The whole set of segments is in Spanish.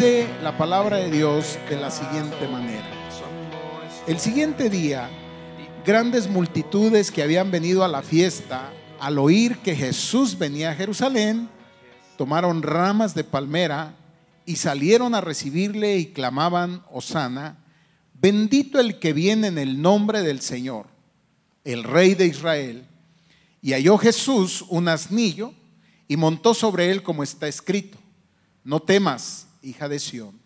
La palabra de Dios de la siguiente manera. El siguiente día, grandes multitudes que habían venido a la fiesta, al oír que Jesús venía a Jerusalén, tomaron ramas de palmera y salieron a recibirle y clamaban, Osana, bendito el que viene en el nombre del Señor, el Rey de Israel. Y halló Jesús un asnillo y montó sobre él como está escrito, no temas, hija de Sión.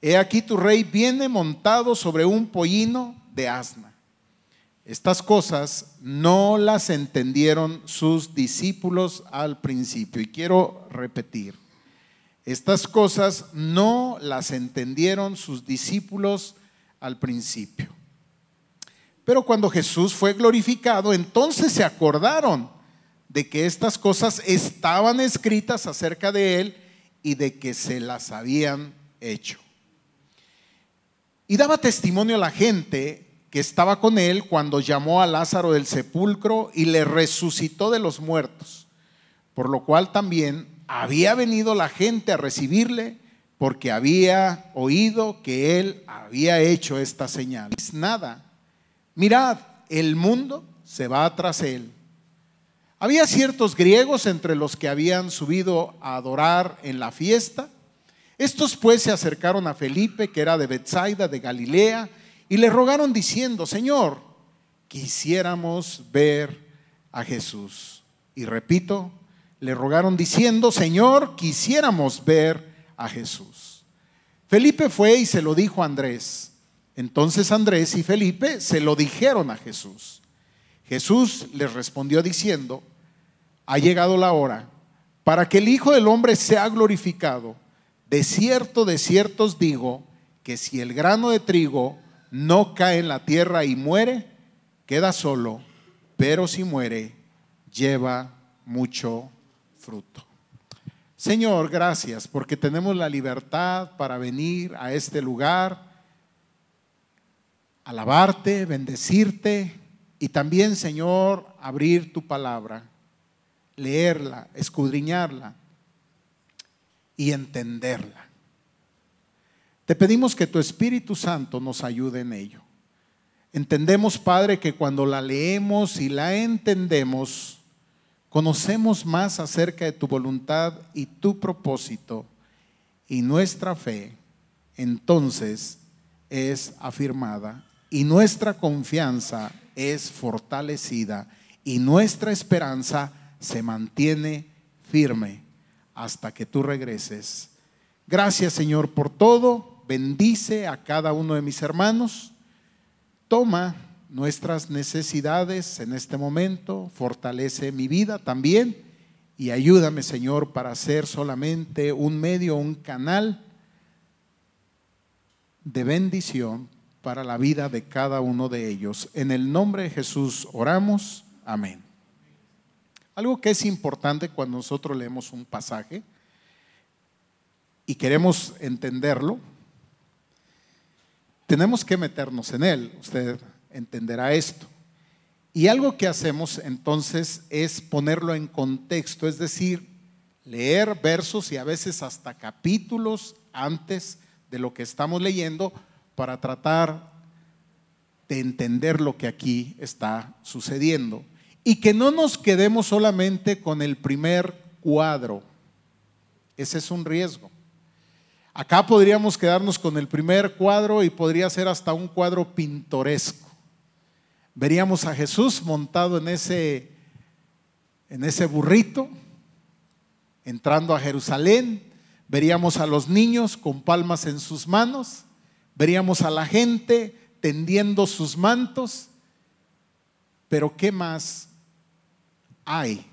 He aquí tu rey viene montado sobre un pollino de asna. Estas cosas no las entendieron sus discípulos al principio. Y quiero repetir, estas cosas no las entendieron sus discípulos al principio. Pero cuando Jesús fue glorificado, entonces se acordaron de que estas cosas estaban escritas acerca de él y de que se las habían hecho. Y daba testimonio a la gente que estaba con él cuando llamó a Lázaro del sepulcro y le resucitó de los muertos, por lo cual también había venido la gente a recibirle porque había oído que él había hecho esta señal. Nada, mirad, el mundo se va tras él. Había ciertos griegos entre los que habían subido a adorar en la fiesta. Estos pues se acercaron a Felipe, que era de Bethsaida, de Galilea, y le rogaron diciendo, Señor, quisiéramos ver a Jesús. Y repito, le rogaron diciendo, Señor, quisiéramos ver a Jesús. Felipe fue y se lo dijo a Andrés. Entonces Andrés y Felipe se lo dijeron a Jesús. Jesús les respondió diciendo, ha llegado la hora para que el Hijo del Hombre sea glorificado. De cierto, de cierto os digo que si el grano de trigo no cae en la tierra y muere, queda solo, pero si muere, lleva mucho fruto. Señor, gracias porque tenemos la libertad para venir a este lugar, alabarte, bendecirte y también, Señor, abrir tu palabra, leerla, escudriñarla y entenderla. Te pedimos que tu Espíritu Santo nos ayude en ello. Entendemos, Padre, que cuando la leemos y la entendemos, conocemos más acerca de tu voluntad y tu propósito y nuestra fe, entonces es afirmada y nuestra confianza es fortalecida y nuestra esperanza se mantiene firme hasta que tú regreses. Gracias Señor por todo. Bendice a cada uno de mis hermanos. Toma nuestras necesidades en este momento. Fortalece mi vida también. Y ayúdame Señor para ser solamente un medio, un canal de bendición para la vida de cada uno de ellos. En el nombre de Jesús oramos. Amén. Algo que es importante cuando nosotros leemos un pasaje y queremos entenderlo, tenemos que meternos en él. Usted entenderá esto. Y algo que hacemos entonces es ponerlo en contexto, es decir, leer versos y a veces hasta capítulos antes de lo que estamos leyendo para tratar de entender lo que aquí está sucediendo. Y que no nos quedemos solamente con el primer cuadro. Ese es un riesgo. Acá podríamos quedarnos con el primer cuadro y podría ser hasta un cuadro pintoresco. Veríamos a Jesús montado en ese, en ese burrito, entrando a Jerusalén. Veríamos a los niños con palmas en sus manos Veríamos a la gente tendiendo sus mantos, pero ¿qué más hay?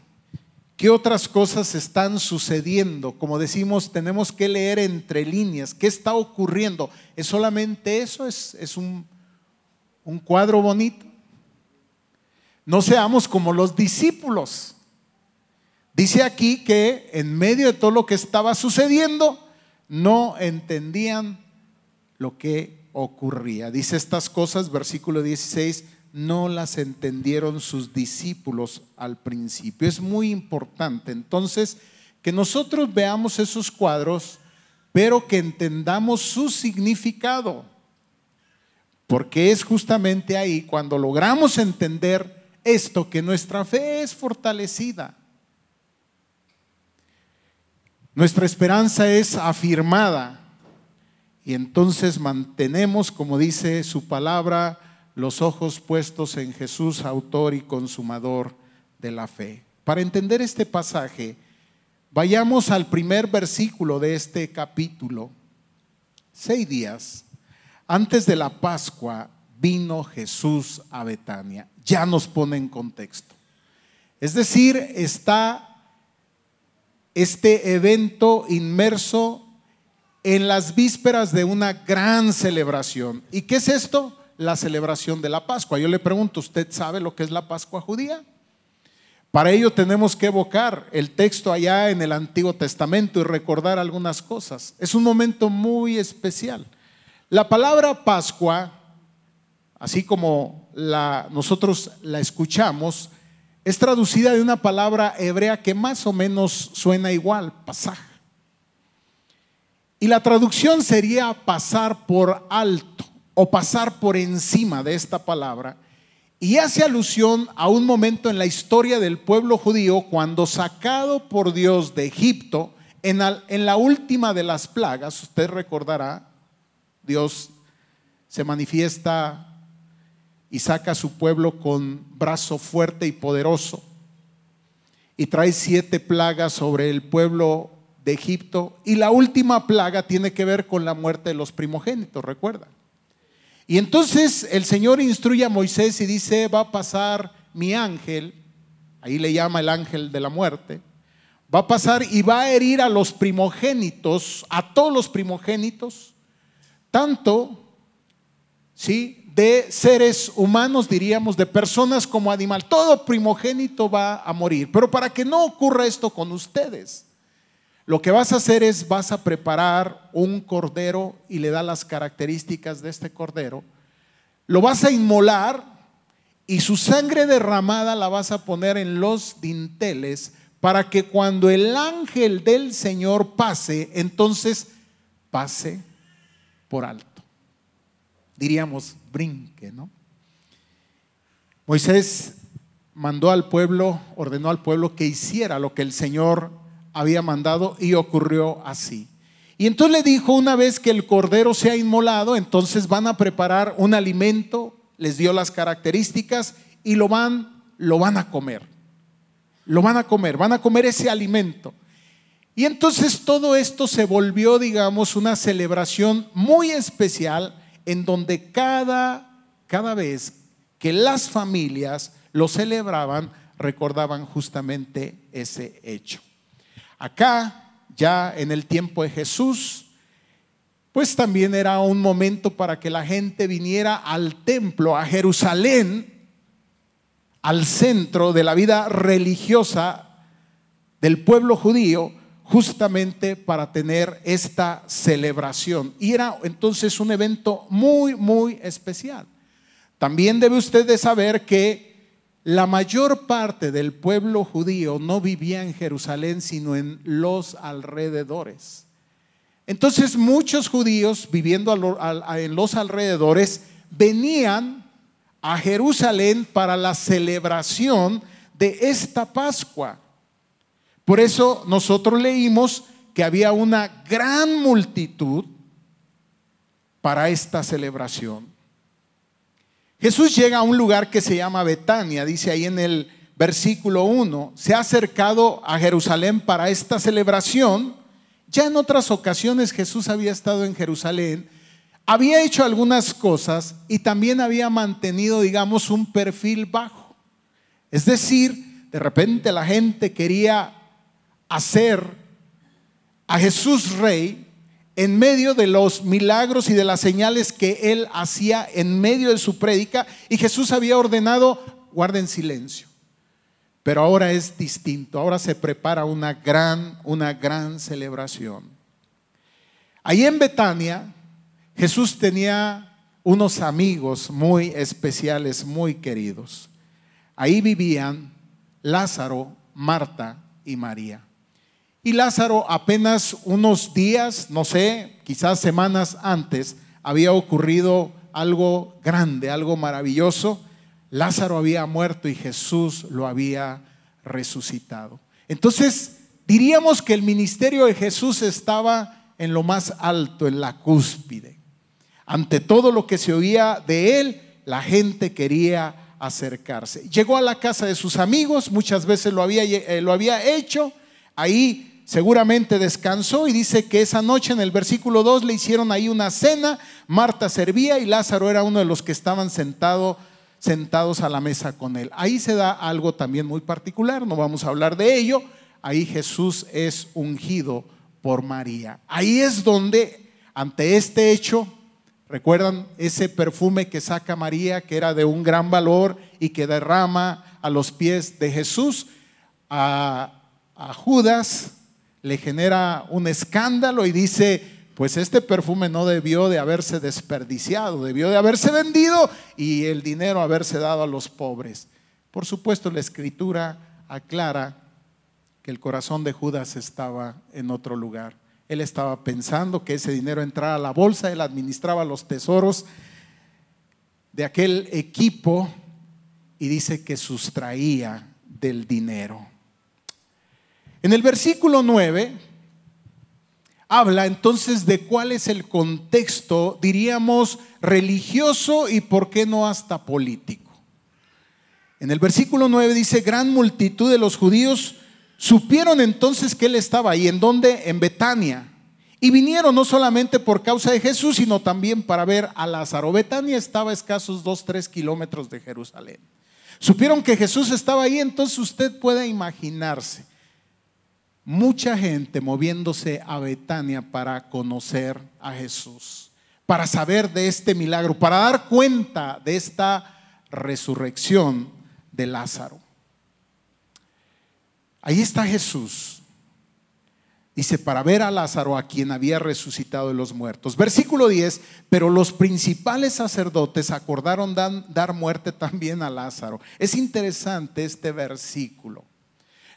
¿Qué otras cosas están sucediendo? Como decimos, tenemos que leer entre líneas. ¿Qué está ocurriendo? ¿Es solamente eso? ¿Es, un, un cuadro bonito? No seamos como los discípulos. Dice aquí que en medio de todo lo que estaba sucediendo, no entendían lo que ocurría. Dice estas cosas, versículo 16, no las entendieron sus discípulos al principio. Es muy importante entonces que nosotros veamos esos cuadros pero que entendamos su significado. Porque es justamente ahí cuando logramos entender esto que nuestra fe es fortalecida. Nuestra esperanza es afirmada y entonces mantenemos, como dice su palabra, los ojos puestos en Jesús, autor y consumador de la fe. Para entender este pasaje, vayamos al primer versículo de este capítulo. Seis días antes de la Pascua vino Jesús a Betania. Ya nos pone en contexto. Es decir, está este evento inmerso en las vísperas de una gran celebración. ¿Y qué es esto? La celebración de la Pascua. Yo le pregunto, ¿usted sabe lo que es la Pascua judía? Para ello tenemos que evocar el texto allá en el Antiguo Testamento y recordar algunas cosas. Es un momento muy especial. La palabra Pascua, así como la, nosotros la escuchamos, es traducida de una palabra hebrea que más o menos suena igual, pasaje. Y la traducción sería pasar por alto o pasar por encima de esta palabra. Y hace alusión a un momento en la historia del pueblo judío cuando sacado por Dios de Egipto, en, la última de las plagas, usted recordará, Dios se manifiesta y saca a su pueblo con brazo fuerte y poderoso y trae siete plagas sobre el pueblo de Egipto y la última plaga tiene que ver con la muerte de los primogénitos, recuerda. Y entonces el Señor instruye a Moisés y dice, va a pasar mi ángel, ahí le llama el ángel de la muerte, va a pasar y va a herir a los primogénitos, a todos los primogénitos, tanto, ¿sí? de seres humanos, diríamos, de personas como animal. Todo primogénito va a morir. Pero para que no ocurra esto con ustedes, lo que vas a hacer es vas a preparar un cordero y le da las características de este cordero. Lo vas a inmolar y su sangre derramada la vas a poner en los dinteles para que cuando el ángel del Señor pase, entonces pase por alto diríamos, brinque, ¿no? Moisés mandó al pueblo, ordenó al pueblo que hiciera lo que el Señor había mandado y ocurrió así. Y entonces le dijo, una vez que el cordero sea inmolado, entonces van a preparar un alimento, les dio las características y lo van, lo van a comer. Lo van a comer, van a comer ese alimento. Y entonces todo esto se volvió, digamos, una celebración muy especial en donde cada, cada vez que las familias lo celebraban, recordaban justamente ese hecho. Acá, ya en el tiempo de Jesús, pues también era un momento para que la gente viniera al templo, a Jerusalén, al centro de la vida religiosa del pueblo judío, justamente para tener esta celebración. Y era entonces un evento muy, muy especial. También debe usted saber que la mayor parte del pueblo judío no vivía en Jerusalén, sino en los alrededores. Entonces muchos judíos viviendo en los alrededores venían a Jerusalén para la celebración de esta Pascua. Por eso nosotros leímos que había una gran multitud para esta celebración. Jesús llega a un lugar que se llama Betania, dice ahí en el versículo 1, se ha acercado a Jerusalén para esta celebración. Ya en otras ocasiones Jesús había estado en Jerusalén, había hecho algunas cosas y también había mantenido, digamos, un perfil bajo. Es decir, de repente la gente quería hacer a Jesús rey en medio de los milagros y de las señales que él hacía en medio de su prédica y Jesús había ordenado guarden silencio. Pero ahora es distinto, ahora se prepara una gran una gran celebración. Ahí en Betania Jesús tenía unos amigos muy especiales, muy queridos. Ahí vivían Lázaro, Marta y María. Y Lázaro apenas unos días, no sé, quizás semanas antes, había ocurrido algo grande, algo maravilloso. Lázaro había muerto y Jesús lo había resucitado. Entonces, diríamos que el ministerio de Jesús estaba en lo más alto, en la cúspide. Ante todo lo que se oía de él, la gente quería acercarse. Llegó a la casa de sus amigos, muchas veces lo había, eh, hecho, ahí seguramente descansó y dice que esa noche en el versículo 2 le hicieron ahí una cena, Marta servía y Lázaro era uno de los que estaban sentados a la mesa con él. Ahí se da algo también muy particular, no vamos a hablar de ello, ahí Jesús es ungido por María. Ahí es donde ante este hecho ¿Recuerdan ese perfume que saca María, que era de un gran valor y que derrama a los pies de Jesús? A, Judas le genera un escándalo y dice, pues este perfume no debió de haberse desperdiciado, debió de haberse vendido y el dinero haberse dado a los pobres. Por supuesto, la escritura aclara que el corazón de Judas estaba en otro lugar. Él estaba pensando que ese dinero entrara a la bolsa, él administraba los tesoros de aquel equipo y dice que sustraía del dinero. En el versículo 9 habla entonces de cuál es el contexto, diríamos, religioso y por qué no hasta político. En el versículo 9 dice, gran multitud de los judíos Supieron entonces que él estaba ahí, ¿en dónde? En Betania. Y vinieron no solamente por causa de Jesús, sino también para ver a Lázaro. Betania estaba a escasos dos, tres kilómetros de Jerusalén. Supieron que Jesús estaba ahí, entonces usted puede imaginarse mucha gente moviéndose a Betania para conocer a Jesús, para saber de este milagro, para dar cuenta de esta resurrección de Lázaro. Ahí está Jesús. Dice, para ver a Lázaro, a quien había resucitado de los muertos. Versículo 10, pero los principales sacerdotes acordaron dar muerte también a Lázaro. Es interesante este versículo.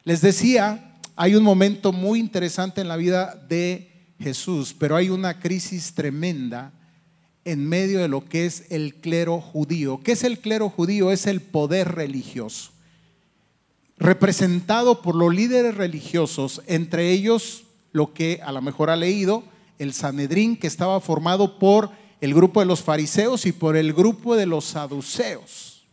Les decía, hay un momento muy interesante en la vida de Jesús, pero hay una crisis tremenda en medio de lo que es el clero judío. ¿Qué es el clero judío? Es el poder religioso representado por los líderes religiosos, entre ellos lo que a lo mejor ha leído, el Sanedrín, que estaba formado por el grupo de los fariseos y por el grupo de los saduceos.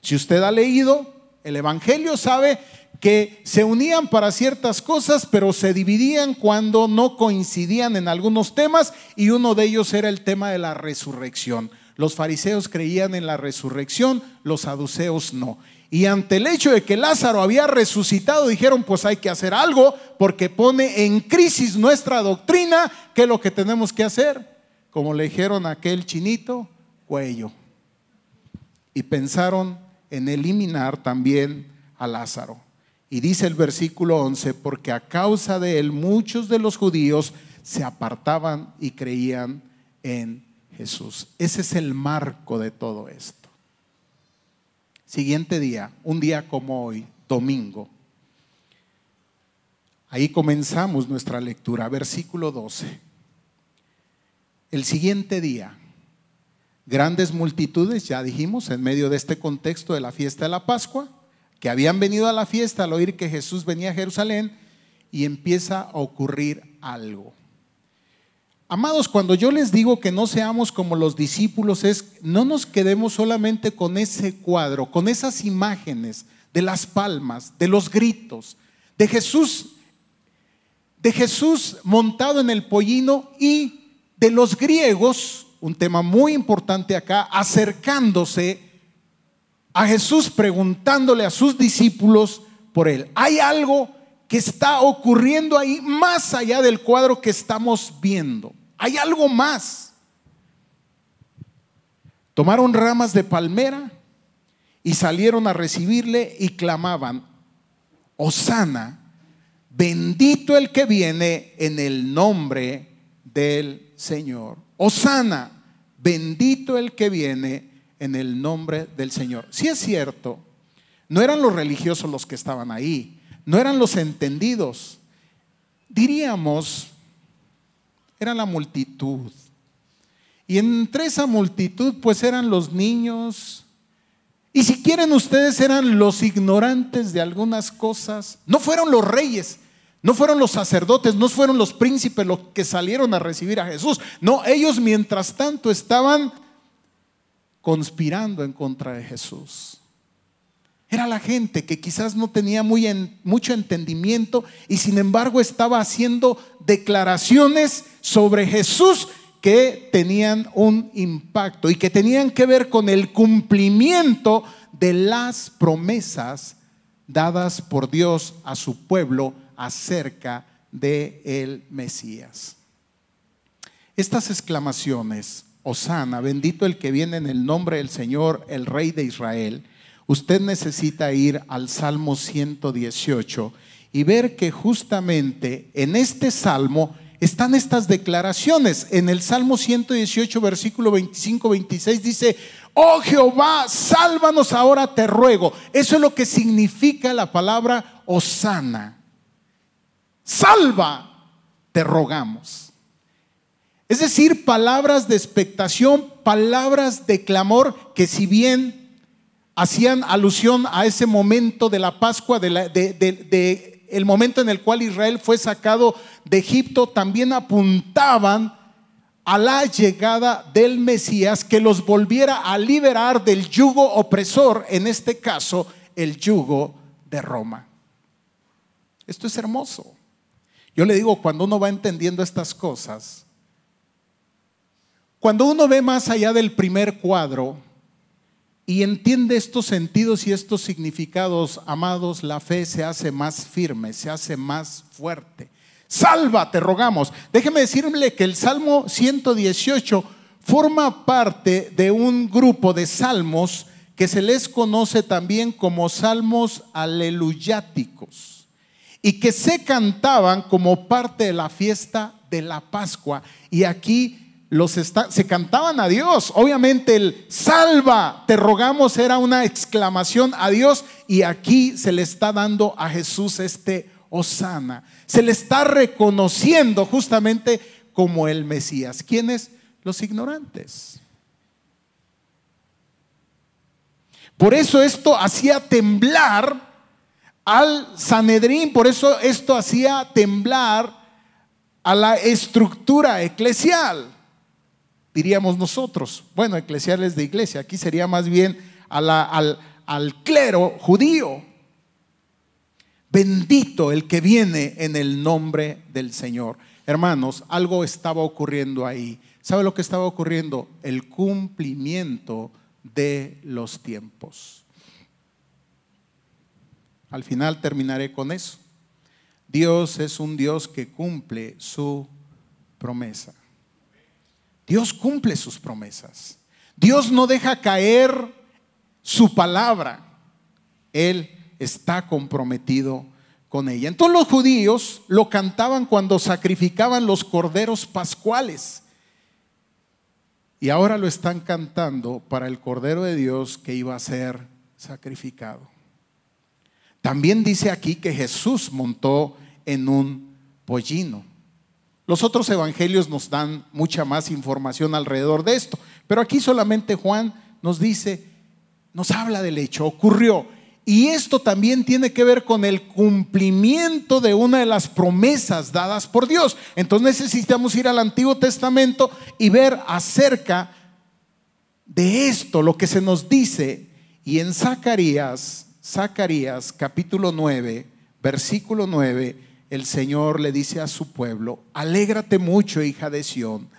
Si usted ha leído el Evangelio, sabe que se unían para ciertas cosas, pero se dividían cuando no coincidían en algunos temas y uno de ellos era el tema de la resurrección. Los fariseos creían en la resurrección, los saduceos no. Y ante el hecho de que Lázaro había resucitado, dijeron, pues hay que hacer algo porque pone en crisis nuestra doctrina, ¿qué es lo que tenemos que hacer? Como le dijeron a aquel chinito, cuello. Y pensaron en eliminar también a Lázaro. Y dice el versículo 11, porque a causa de él muchos de los judíos se apartaban y creían en Jesús. Ese es el marco de todo esto. Siguiente día, un día como hoy, domingo. Ahí comenzamos nuestra lectura, versículo 12. El siguiente día, grandes multitudes, ya dijimos, en medio de este contexto de la fiesta de la Pascua, que habían venido a la fiesta al oír que Jesús venía a Jerusalén y empieza a ocurrir algo. Amados, cuando yo les digo que no seamos como los discípulos, es no nos quedemos solamente con ese cuadro, con esas imágenes de las palmas, de los gritos, de Jesús, de Jesús montado en el pollino y de los griegos, un tema muy importante acá, acercándose a Jesús preguntándole a sus discípulos por él. Hay algo que está ocurriendo ahí más allá del cuadro que estamos viendo. Hay algo más. Tomaron ramas de palmera y salieron a recibirle y clamaban, Osana, bendito el que viene en el nombre del Señor. Osana, bendito el que viene en el nombre del Señor. Si es cierto, no eran los religiosos los que estaban ahí, no eran los entendidos, diríamos, era la multitud. Y entre esa multitud pues eran los niños. Y si quieren ustedes eran los ignorantes de algunas cosas. No fueron los reyes, no fueron los sacerdotes, no fueron los príncipes los que salieron a recibir a Jesús. No, ellos mientras tanto estaban conspirando en contra de Jesús. Era la gente que quizás no tenía muy mucho entendimiento y sin embargo estaba haciendo declaraciones sobre Jesús que tenían un impacto y que tenían que ver con el cumplimiento de las promesas dadas por Dios a su pueblo acerca de el Mesías. Estas exclamaciones, Osana, bendito el que viene en el nombre del Señor, el Rey de Israel, usted necesita ir al Salmo 118 y ver que justamente en este salmo están estas declaraciones. En el Salmo 118, versículo 25-26 dice, oh Jehová, sálvanos ahora, te ruego. Eso es lo que significa la palabra Osana. Salva, te rogamos. Es decir, palabras de expectación, palabras de clamor que si bien hacían alusión a ese momento de la Pascua, de, momento en el cual Israel fue sacado de Egipto, también apuntaban a la llegada del Mesías que los volviera a liberar del yugo opresor, en este caso el yugo de Roma. Esto es hermoso. Yo le digo, cuando uno va entendiendo estas cosas, cuando uno ve más allá del primer cuadro, y entiende estos sentidos y estos significados, amados, la fe se hace más firme, se hace más fuerte. Salva, te rogamos. Déjeme decirle que el Salmo 118 forma parte de un grupo de salmos que se les conoce también como salmos aleluyáticos y que se cantaban como parte de la fiesta de la Pascua. Y aquí los se cantaban a Dios. Obviamente el salva, te rogamos, era una exclamación a Dios y aquí se le está dando a Jesús este Osana. Se le está reconociendo justamente como el Mesías. ¿Quiénes? Los ignorantes. Por eso esto hacía temblar al Sanedrín, por eso esto hacía temblar a la estructura eclesial diríamos nosotros. Bueno, eclesiales de iglesia, aquí sería más bien al, al clero judío. Bendito el que viene en el nombre del Señor. Hermanos, algo estaba ocurriendo ahí. ¿Sabe lo que estaba ocurriendo? El cumplimiento de los tiempos. Al final terminaré con eso. Dios es un Dios que cumple su promesa. Dios cumple sus promesas. Dios no deja caer su palabra. Él está comprometido con ella. Entonces los judíos lo cantaban cuando sacrificaban los corderos pascuales. Y ahora lo están cantando para el Cordero de Dios que iba a ser sacrificado. También dice aquí que Jesús montó en un pollino. Los otros evangelios nos dan mucha más información alrededor de esto, pero aquí solamente Juan nos dice, nos habla del hecho, ocurrió. Y esto también tiene que ver con el cumplimiento de una de las promesas dadas por Dios. Entonces necesitamos ir al Antiguo Testamento y ver acerca de esto, lo que se nos dice. Y en Zacarías, Zacarías capítulo 9, versículo 9, el Señor le dice a su pueblo, alégrate mucho, hija de Sión.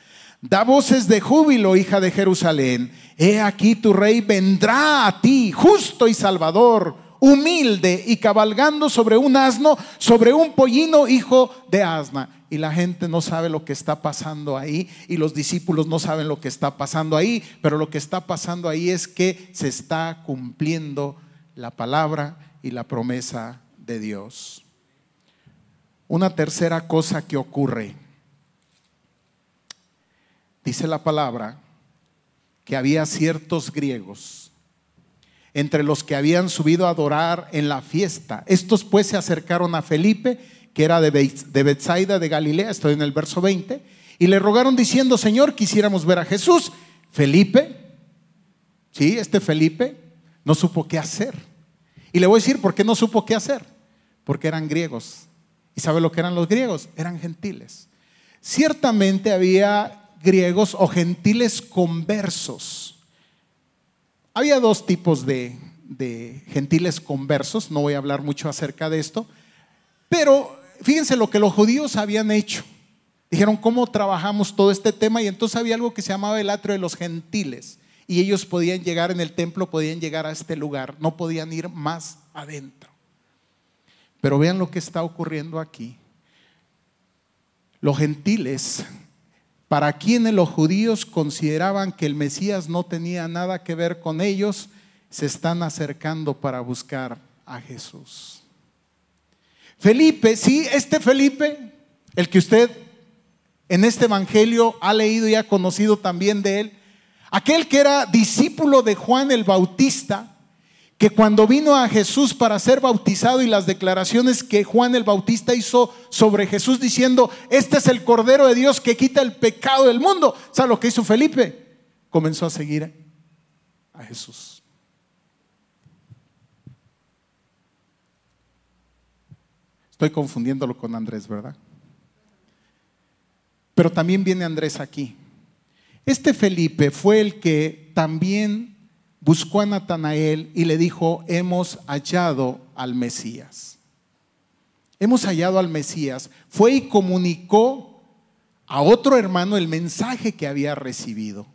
Da voces de júbilo, hija de Jerusalén. He aquí tu rey vendrá a ti, justo y salvador, humilde y cabalgando sobre un asno, sobre un pollino, hijo de asna. Y la gente no sabe lo que está pasando ahí y los discípulos no saben lo que está pasando ahí, pero lo que está pasando ahí es que se está cumpliendo la palabra y la promesa de Dios. Una tercera cosa que ocurre. Dice la palabra que había ciertos griegos entre los que habían subido a adorar en la fiesta. Estos pues se acercaron a Felipe, que era de Bethsaida de Galilea, estoy en el verso 20, y le rogaron diciendo, Señor, quisiéramos ver a Jesús. Felipe, sí, este Felipe no supo qué hacer. Y le voy a decir por qué no supo qué hacer. Porque eran griegos. ¿Y sabe lo que eran los griegos? Eran gentiles. Ciertamente había griegos o gentiles conversos. Había dos tipos de, de gentiles conversos, no voy a hablar mucho acerca de esto, pero fíjense lo que los judíos habían hecho. Dijeron, ¿cómo trabajamos todo este tema? Y entonces había algo que se llamaba el atrio de los gentiles. Y ellos podían llegar en el templo, podían llegar a este lugar, no podían ir más adentro. Pero vean lo que está ocurriendo aquí. Los gentiles, para quienes los judíos consideraban que el Mesías no tenía nada que ver con ellos, se están acercando para buscar a Jesús. Felipe, sí, este Felipe, el que usted en este Evangelio ha leído y ha conocido también de él, aquel que era discípulo de Juan el Bautista, que cuando vino a Jesús para ser bautizado y las declaraciones que Juan el Bautista hizo sobre Jesús diciendo, este es el Cordero de Dios que quita el pecado del mundo. ¿Sabe lo que hizo Felipe? Comenzó a seguir a Jesús. Estoy confundiéndolo con Andrés, ¿verdad? Pero también viene Andrés aquí. Este Felipe fue el que también buscó a Natanael y le dijo, hemos hallado al Mesías. Hemos hallado al Mesías. Fue y comunicó a otro hermano el mensaje que había recibido.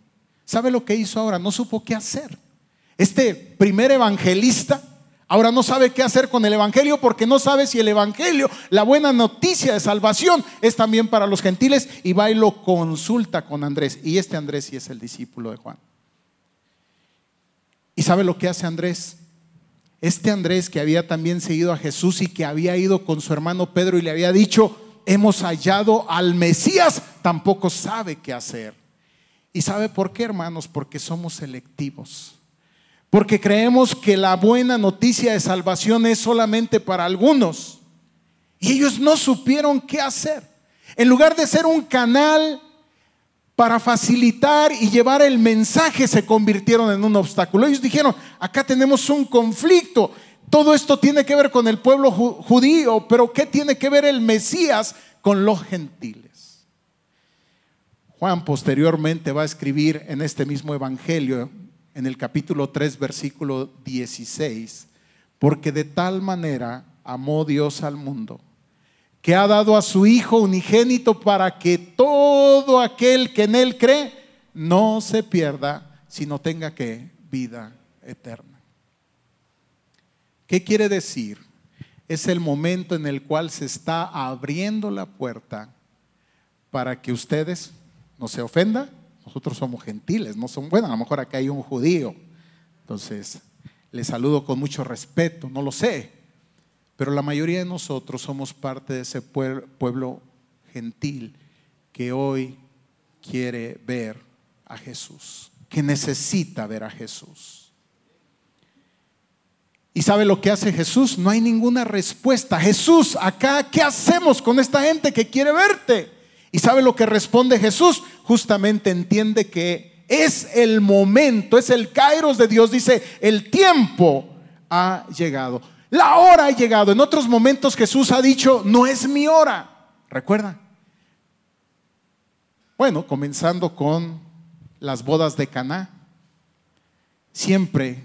¿Sabe lo que hizo ahora? No supo qué hacer. Este primer evangelista Ahora no sabe qué hacer con el Evangelio porque no sabe si el Evangelio, la buena noticia de salvación, es también para los gentiles y va y lo consulta con Andrés. Y este Andrés sí es el discípulo de Juan. ¿Y sabe lo que hace Andrés? Este Andrés que había también seguido a Jesús y que había ido con su hermano Pedro y le había dicho, hemos hallado al Mesías, tampoco sabe qué hacer. ¿Y sabe por qué, hermanos? Porque somos selectivos. Porque creemos que la buena noticia de salvación es solamente para algunos. Y ellos no supieron qué hacer. En lugar de ser un canal para facilitar y llevar el mensaje, se convirtieron en un obstáculo. Ellos dijeron, acá tenemos un conflicto. Todo esto tiene que ver con el pueblo judío, pero ¿qué tiene que ver el Mesías con los gentiles? Juan posteriormente va a escribir en este mismo evangelio en el capítulo 3, versículo 16, porque de tal manera amó Dios al mundo, que ha dado a su Hijo unigénito para que todo aquel que en Él cree no se pierda, sino tenga que vida eterna. ¿Qué quiere decir? Es el momento en el cual se está abriendo la puerta para que ustedes no se ofendan, nosotros somos gentiles, no son, bueno, a lo mejor acá hay un judío. Entonces, le saludo con mucho respeto, no lo sé. Pero la mayoría de nosotros somos parte de ese pueblo gentil que hoy quiere ver a Jesús, que necesita ver a Jesús. ¿Y sabe lo que hace Jesús? No hay ninguna respuesta. Jesús, acá, ¿qué hacemos con esta gente que quiere verte? ¿Y sabe lo que responde Jesús? Justamente entiende que es el momento, es el kairos de Dios. Dice, el tiempo ha llegado. La hora ha llegado. En otros momentos Jesús ha dicho, no es mi hora. ¿Recuerda? Bueno, comenzando con las bodas de Caná. Siempre,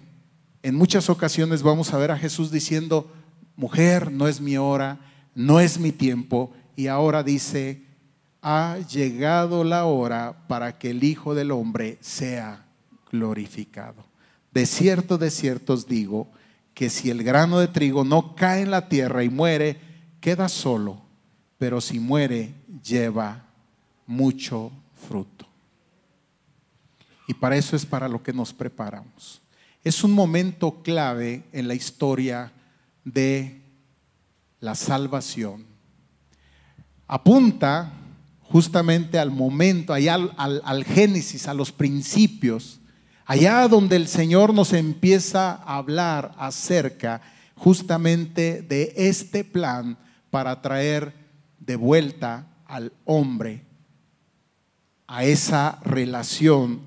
en muchas ocasiones vamos a ver a Jesús diciendo, mujer, no es mi hora, no es mi tiempo. Y ahora dice, ha llegado la hora para que el Hijo del Hombre sea glorificado. De cierto, de cierto os digo que si el grano de trigo no cae en la tierra y muere, queda solo, pero si muere, lleva mucho fruto. Y para eso es para lo que nos preparamos. Es un momento clave en la historia de la salvación. Apunta justamente al momento, allá al, Génesis, a los principios, allá donde el Señor nos empieza a hablar acerca justamente de este plan para traer de vuelta al hombre a esa relación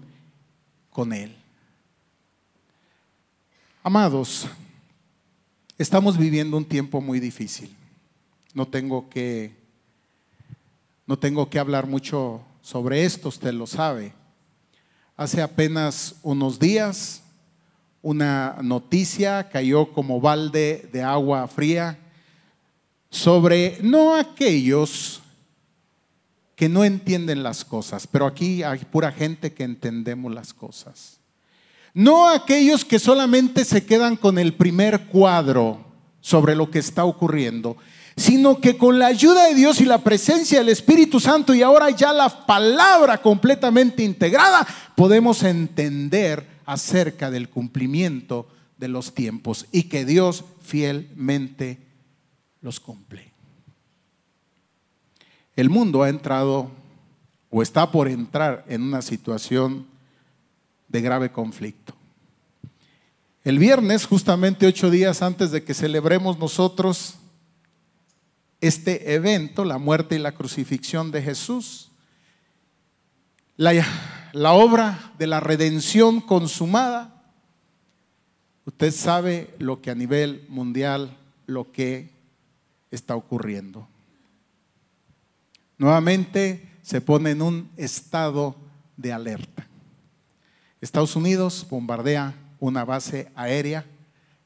con Él. Amados, estamos viviendo un tiempo muy difícil. No tengo que no tengo que hablar mucho sobre esto, usted lo sabe. Hace apenas unos días una noticia cayó como balde de agua fría sobre no aquellos que no entienden las cosas, pero aquí hay pura gente que entendemos las cosas. No aquellos que solamente se quedan con el primer cuadro sobre lo que está ocurriendo, sino que con la ayuda de Dios y la presencia del Espíritu Santo y ahora ya la palabra completamente integrada, podemos entender acerca del cumplimiento de los tiempos y que Dios fielmente los cumple. El mundo ha entrado o está por entrar en una situación de grave conflicto. El viernes, justamente ocho días antes de que celebremos nosotros este evento, la muerte y la crucifixión de Jesús, la, obra de la redención consumada, usted sabe lo que a nivel mundial, lo que está ocurriendo. Nuevamente se pone en un estado de alerta. Estados Unidos bombardea una base aérea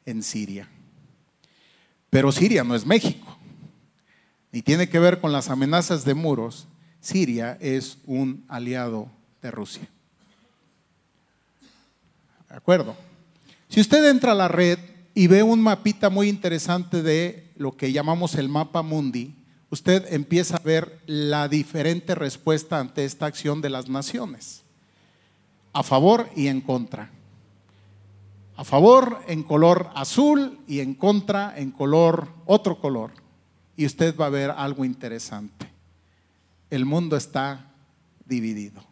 en Siria. Pero Siria no es México, ni tiene que ver con las amenazas de muros. Siria es un aliado de Rusia. ¿De acuerdo? Si usted entra a la red y ve un mapita muy interesante de lo que llamamos el mapa mundi, usted empieza a ver la diferente respuesta ante esta acción de las naciones, a favor y en contra. A favor en color azul y en contra en color otro color. Y usted va a ver algo interesante. El mundo está dividido.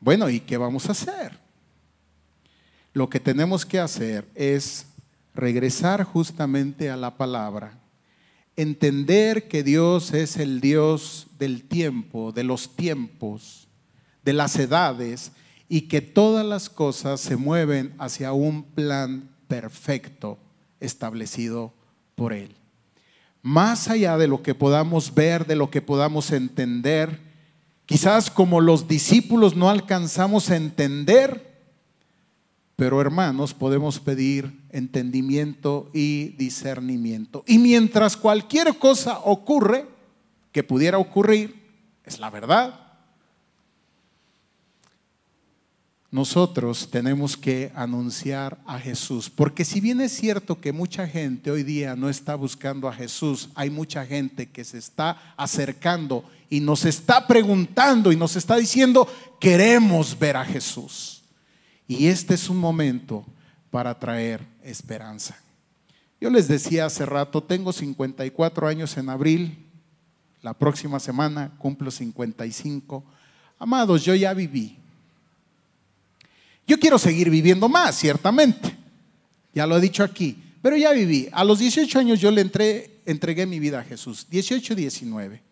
Bueno, ¿y qué vamos a hacer? Lo que tenemos que hacer es regresar justamente a la palabra, entender que Dios es el Dios del tiempo, de los tiempos, de las edades, y que todas las cosas se mueven hacia un plan perfecto establecido por Él. Más allá de lo que podamos ver, de lo que podamos entender, quizás como los discípulos no alcanzamos a entender, pero hermanos, podemos pedir entendimiento y discernimiento. Y mientras cualquier cosa ocurre, que pudiera ocurrir, es la verdad. Nosotros tenemos que anunciar a Jesús, porque si bien es cierto que mucha gente hoy día no está buscando a Jesús, hay mucha gente que se está acercando y nos está preguntando y nos está diciendo, queremos ver a Jesús. Y este es un momento para traer esperanza. Yo les decía hace rato, tengo 54 años en abril, la próxima semana cumplo 55. Amados, yo ya viví. Yo quiero seguir viviendo más, ciertamente. Ya lo he dicho aquí, pero ya viví. A los 18 años yo le entregué mi vida a Jesús, 18, 19.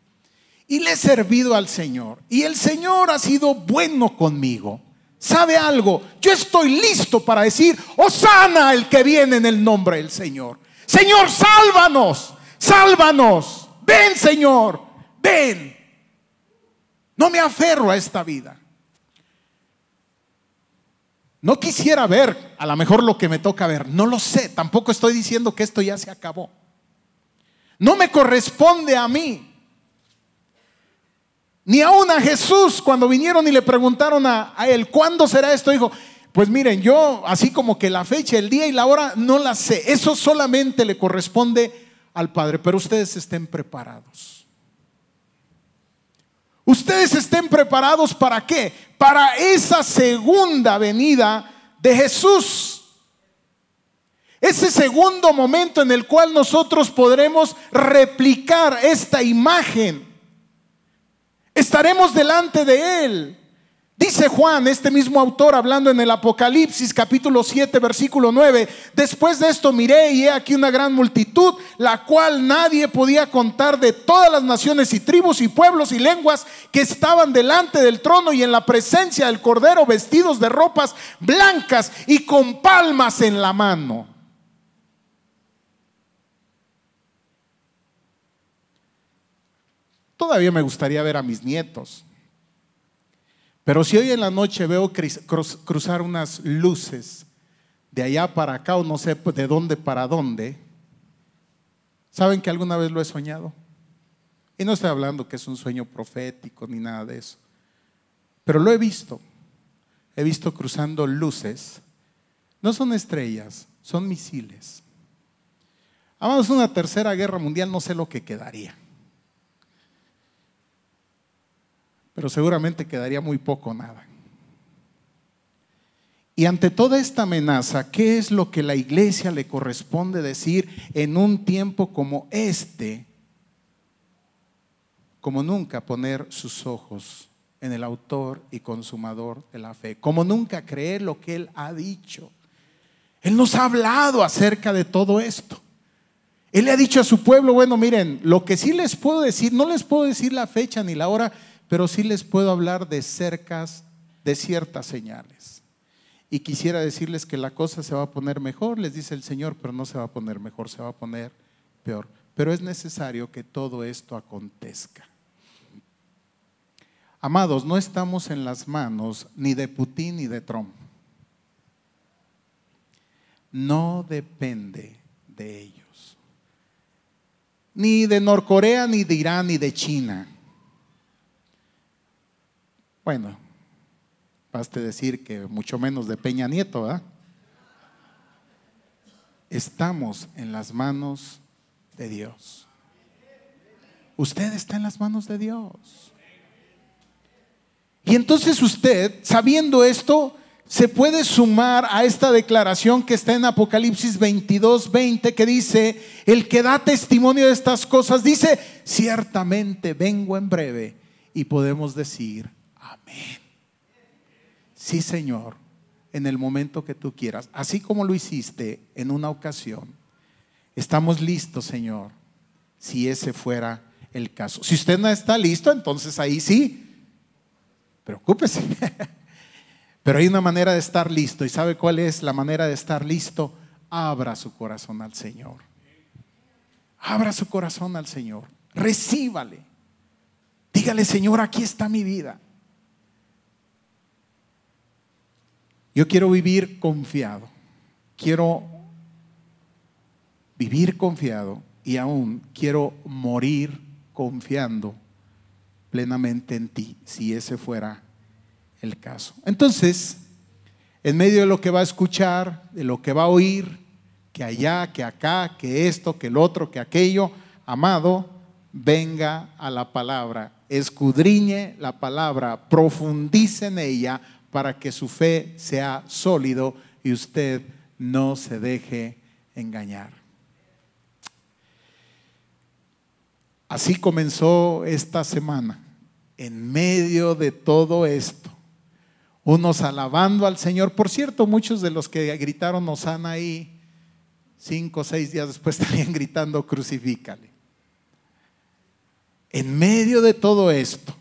Y le he servido al Señor. Y el Señor ha sido bueno conmigo. ¿Sabe algo? Yo estoy listo para decir, Osana el que viene en el nombre del Señor. Señor, sálvanos, sálvanos. Ven, Señor, ven. No me aferro a esta vida. No quisiera ver a lo mejor lo que me toca ver. No lo sé. Tampoco estoy diciendo que esto ya se acabó. No me corresponde a mí. Ni aún a Jesús cuando vinieron y le preguntaron a, él, ¿cuándo será esto? Dijo, pues miren, yo así como que la fecha, el día y la hora no la sé. Eso solamente le corresponde al Padre, pero ustedes estén preparados. Ustedes estén preparados para qué? Para esa segunda venida de Jesús. Ese segundo momento en el cual nosotros podremos replicar esta imagen estaremos delante de Él. Dice Juan, este mismo autor, hablando en el Apocalipsis capítulo 7, versículo 9, después de esto miré y he aquí una gran multitud, la cual nadie podía contar de todas las naciones y tribus y pueblos y lenguas que estaban delante del trono y en la presencia del Cordero, vestidos de ropas blancas y con palmas en la mano. Todavía me gustaría ver a mis nietos pero si hoy en la noche veo cruzar unas luces de allá para acá o no sé de dónde para dónde, ¿saben que alguna vez lo he soñado? Y no estoy hablando que es un sueño profético ni nada de eso, pero lo he visto. He visto cruzando luces. No son estrellas, son misiles. Amados, una tercera guerra mundial no sé lo que quedaría. Pero seguramente quedaría muy poco nada. Y ante toda esta amenaza, ¿qué es lo que la iglesia le corresponde decir en un tiempo como este? Como nunca poner sus ojos en el autor y consumador de la fe, como nunca creer lo que Él ha dicho. Él nos ha hablado acerca de todo esto. Él le ha dicho a su pueblo, bueno, miren, lo que sí les puedo decir, no les puedo decir la fecha ni la hora, pero sí les puedo hablar de cercas de ciertas señales. Y quisiera decirles que la cosa se va a poner mejor, les dice el Señor, pero no se va a poner mejor, se va a poner peor. Pero es necesario que todo esto acontezca. Amados, no estamos en las manos ni de Putin ni de Trump. No depende de ellos. Ni de Norcorea, ni de Irán, ni de China. Bueno, baste decir que mucho menos de Peña Nieto, ¿verdad? Estamos en las manos de Dios. Usted está en las manos de Dios. Y entonces usted, sabiendo esto, se puede sumar a esta declaración que está en Apocalipsis 22, 20, que dice, el que da testimonio de estas cosas, dice, ciertamente vengo en breve y podemos decir, Sí, Señor, en el momento que tú quieras, así como lo hiciste en una ocasión. Estamos listos, Señor, si ese fuera el caso. Si usted no está listo, entonces ahí sí, preocúpese. Pero hay una manera de estar listo. ¿Y sabe cuál es la manera de estar listo? Abra su corazón al Señor. Abra su corazón al Señor. Recíbale. Dígale, Señor, aquí está mi vida. Yo quiero vivir confiado. Quiero vivir confiado y aún quiero morir confiando plenamente en ti, si ese fuera el caso. Entonces, en medio de lo que va a escuchar, de lo que va a oír, que allá, que acá, que esto, que el otro, que aquello, amado, venga a la palabra, escudriñe la palabra, profundice en ella, para que su fe sea sólido y usted no se deje engañar. Así comenzó esta semana, en medio de todo esto. Unos alabando al Señor. Por cierto, muchos de los que gritaron Osana ahí, cinco o seis días después estarían gritando crucifícale. En medio de todo esto,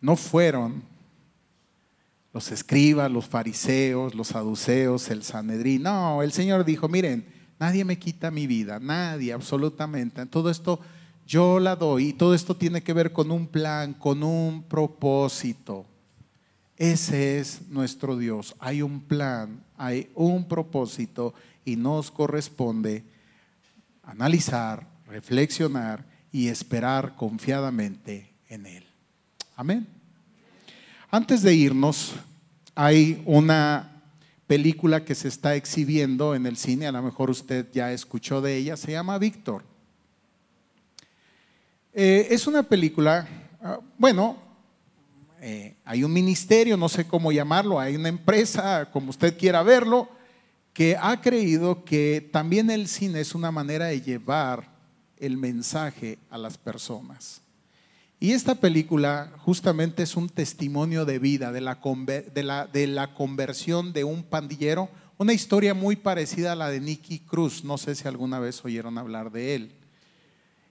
no fueron los escribas, los fariseos, los saduceos, el Sanedrín. No, el Señor dijo, miren, nadie me quita mi vida, nadie, absolutamente. Todo esto yo la doy y todo esto tiene que ver con un plan, con un propósito. Ese es nuestro Dios. Hay un plan, hay un propósito y nos corresponde analizar, reflexionar y esperar confiadamente en Él. Amén. Antes de irnos, hay una película que se está exhibiendo en el cine, a lo mejor usted ya escuchó de ella, se llama Víctor. Eh, es una película, ah, bueno, eh, hay un ministerio, no sé cómo llamarlo, hay una empresa, como usted quiera verlo, que ha creído que también el cine es una manera de llevar el mensaje a las personas. Y esta película justamente es un testimonio de vida, de la, de la, de la conversión de un pandillero, una historia muy parecida a la de Nicky Cruz, no sé si alguna vez oyeron hablar de él.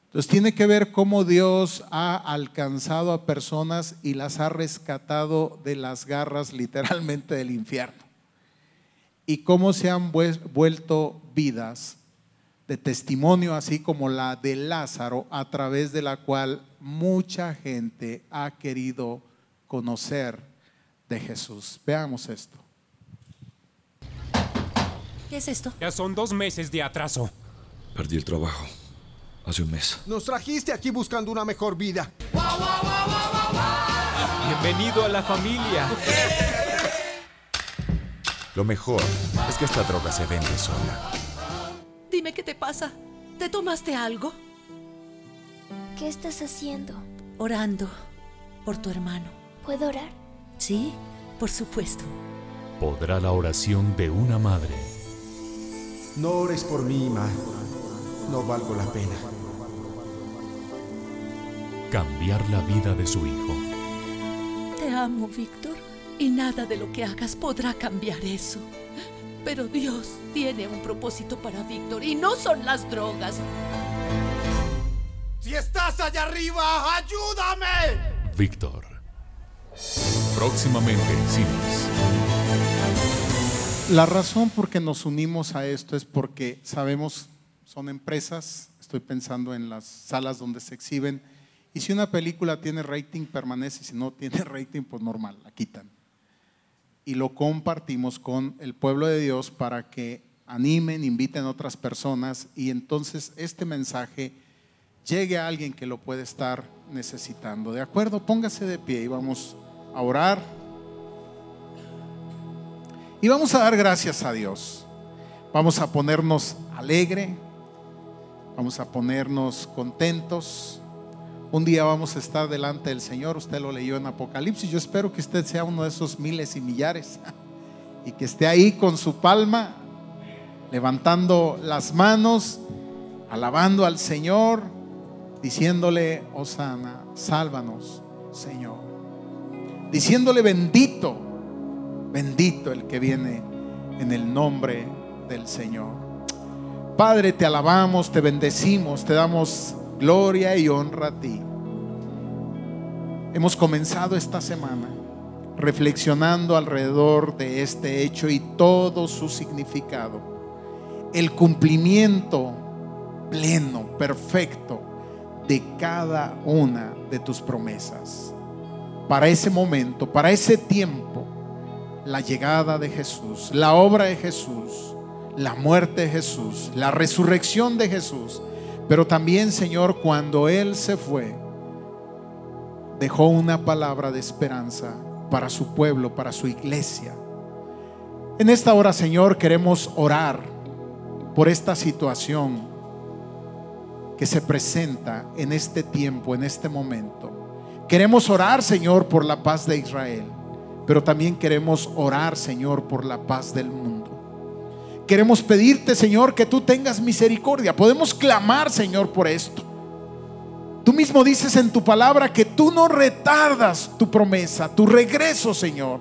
Entonces tiene que ver cómo Dios ha alcanzado a personas y las ha rescatado de las garras literalmente del infierno. Y cómo se han vuelto vidas de testimonio, así como la de Lázaro, a través de la cual mucha gente ha querido conocer de Jesús. Veamos esto. ¿Qué es esto? Ya son dos meses de atraso. Perdí el trabajo. Hace un mes. Nos trajiste aquí buscando una mejor vida. Bienvenido a la familia. Lo mejor es que esta droga se vende sola. Dime qué te pasa. ¿Te tomaste algo? ¿Qué estás haciendo? Orando por tu hermano. ¿Puedo orar? Sí, por supuesto. Podrá la oración de una madre. No ores por mí, Ma. No valgo la pena. Cambiar la vida de su hijo. Te amo, Víctor, y nada de lo que hagas podrá cambiar eso. Pero Dios tiene un propósito para Víctor y no son las drogas. Si estás allá arriba, ayúdame. Víctor. Próximamente en cines. La razón por que nos unimos a esto es porque sabemos, son empresas, estoy pensando en las salas donde se exhiben, y si una película tiene rating, permanece, si no tiene rating, pues normal, la quitan y lo compartimos con el pueblo de Dios para que animen, inviten a otras personas y entonces este mensaje llegue a alguien que lo puede estar necesitando. ¿De acuerdo? Póngase de pie y vamos a orar. Y vamos a dar gracias a Dios. Vamos a ponernos alegre, vamos a ponernos contentos un día vamos a estar delante del Señor, usted lo leyó en Apocalipsis, yo espero que usted sea uno de esos miles y millares y que esté ahí con su palma, levantando las manos, alabando al Señor, diciéndole, Osana, sálvanos, Señor. Diciéndole, bendito, bendito el que viene en el nombre del Señor. Padre, te alabamos, te bendecimos, te damos Gloria y honra a ti. Hemos comenzado esta semana reflexionando alrededor de este hecho y todo su significado. El cumplimiento pleno, perfecto de cada una de tus promesas. Para ese momento, para ese tiempo, la llegada de Jesús, la obra de Jesús, la muerte de Jesús, la resurrección de Jesús pero también, Señor, cuando Él se fue, dejó una palabra de esperanza para su pueblo, para su iglesia. En esta hora, Señor, queremos orar por esta situación que se presenta en este tiempo, en este momento. Queremos orar, Señor, por la paz de Israel, pero también queremos orar, Señor, por la paz del mundo. Queremos pedirte, Señor, que tú tengas misericordia. Podemos clamar, Señor, por esto. Tú mismo dices en tu palabra que tú no retardas tu promesa, tu regreso, Señor,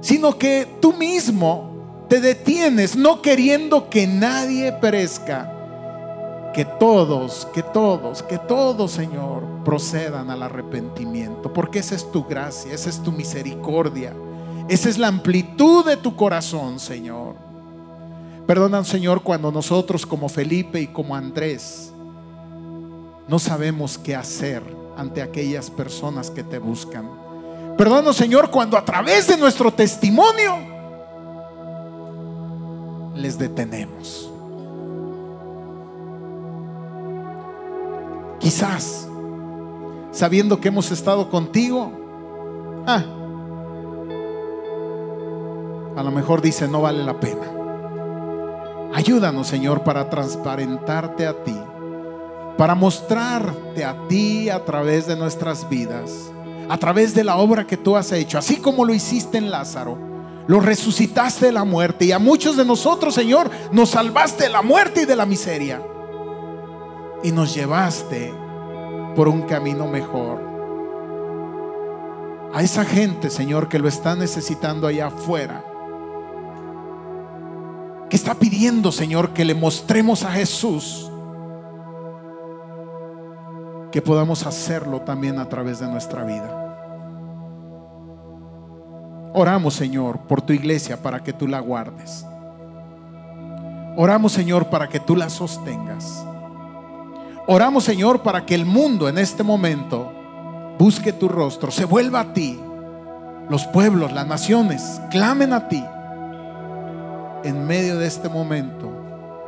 sino que tú mismo te detienes, no queriendo que nadie perezca, que todos, que todos, que todos, Señor, procedan al arrepentimiento, porque esa es tu gracia, esa es tu misericordia, esa es la amplitud de tu corazón, Señor. Perdonan, Señor, cuando nosotros como Felipe y como Andrés no sabemos qué hacer ante aquellas personas que te buscan. Perdónanos, Señor, cuando a través de nuestro testimonio les detenemos. Quizás, sabiendo que hemos estado contigo, ah, a lo mejor dice no vale la pena. Ayúdanos, Señor, para transparentarte a ti, para mostrarte a ti a través de nuestras vidas, a través de la obra que tú has hecho, así como lo hiciste en Lázaro. Lo resucitaste de la muerte y a muchos de nosotros, Señor, nos salvaste de la muerte y de la miseria. Y nos llevaste por un camino mejor. a esa gente, Señor, que lo está necesitando allá afuera. Que está pidiendo, Señor, que le mostremos a Jesús. Que podamos hacerlo también a través de nuestra vida. Oramos, Señor, por tu iglesia para que tú la guardes. Oramos, Señor, para que tú la sostengas. Oramos, Señor, para que el mundo en este momento busque tu rostro, se vuelva a ti. Los pueblos, las naciones, clamen a ti en medio de este momento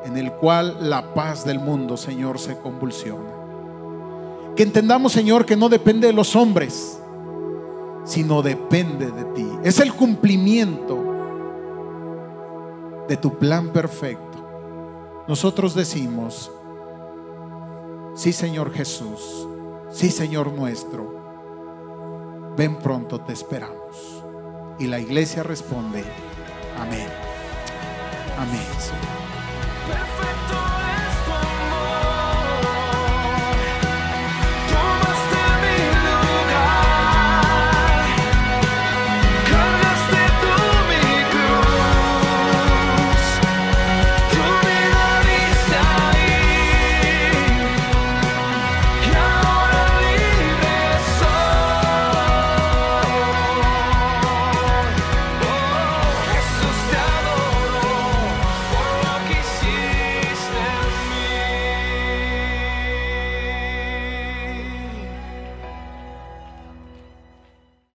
en el cual la paz del mundo, Señor, se convulsiona. Que entendamos, Señor, que no depende de los hombres, sino depende de ti. Es el cumplimiento de tu plan perfecto. Nosotros decimos, sí Señor Jesús, sí Señor nuestro, ven pronto, te esperamos. Y la iglesia responde, amén. Amén. Señor. Perfecto.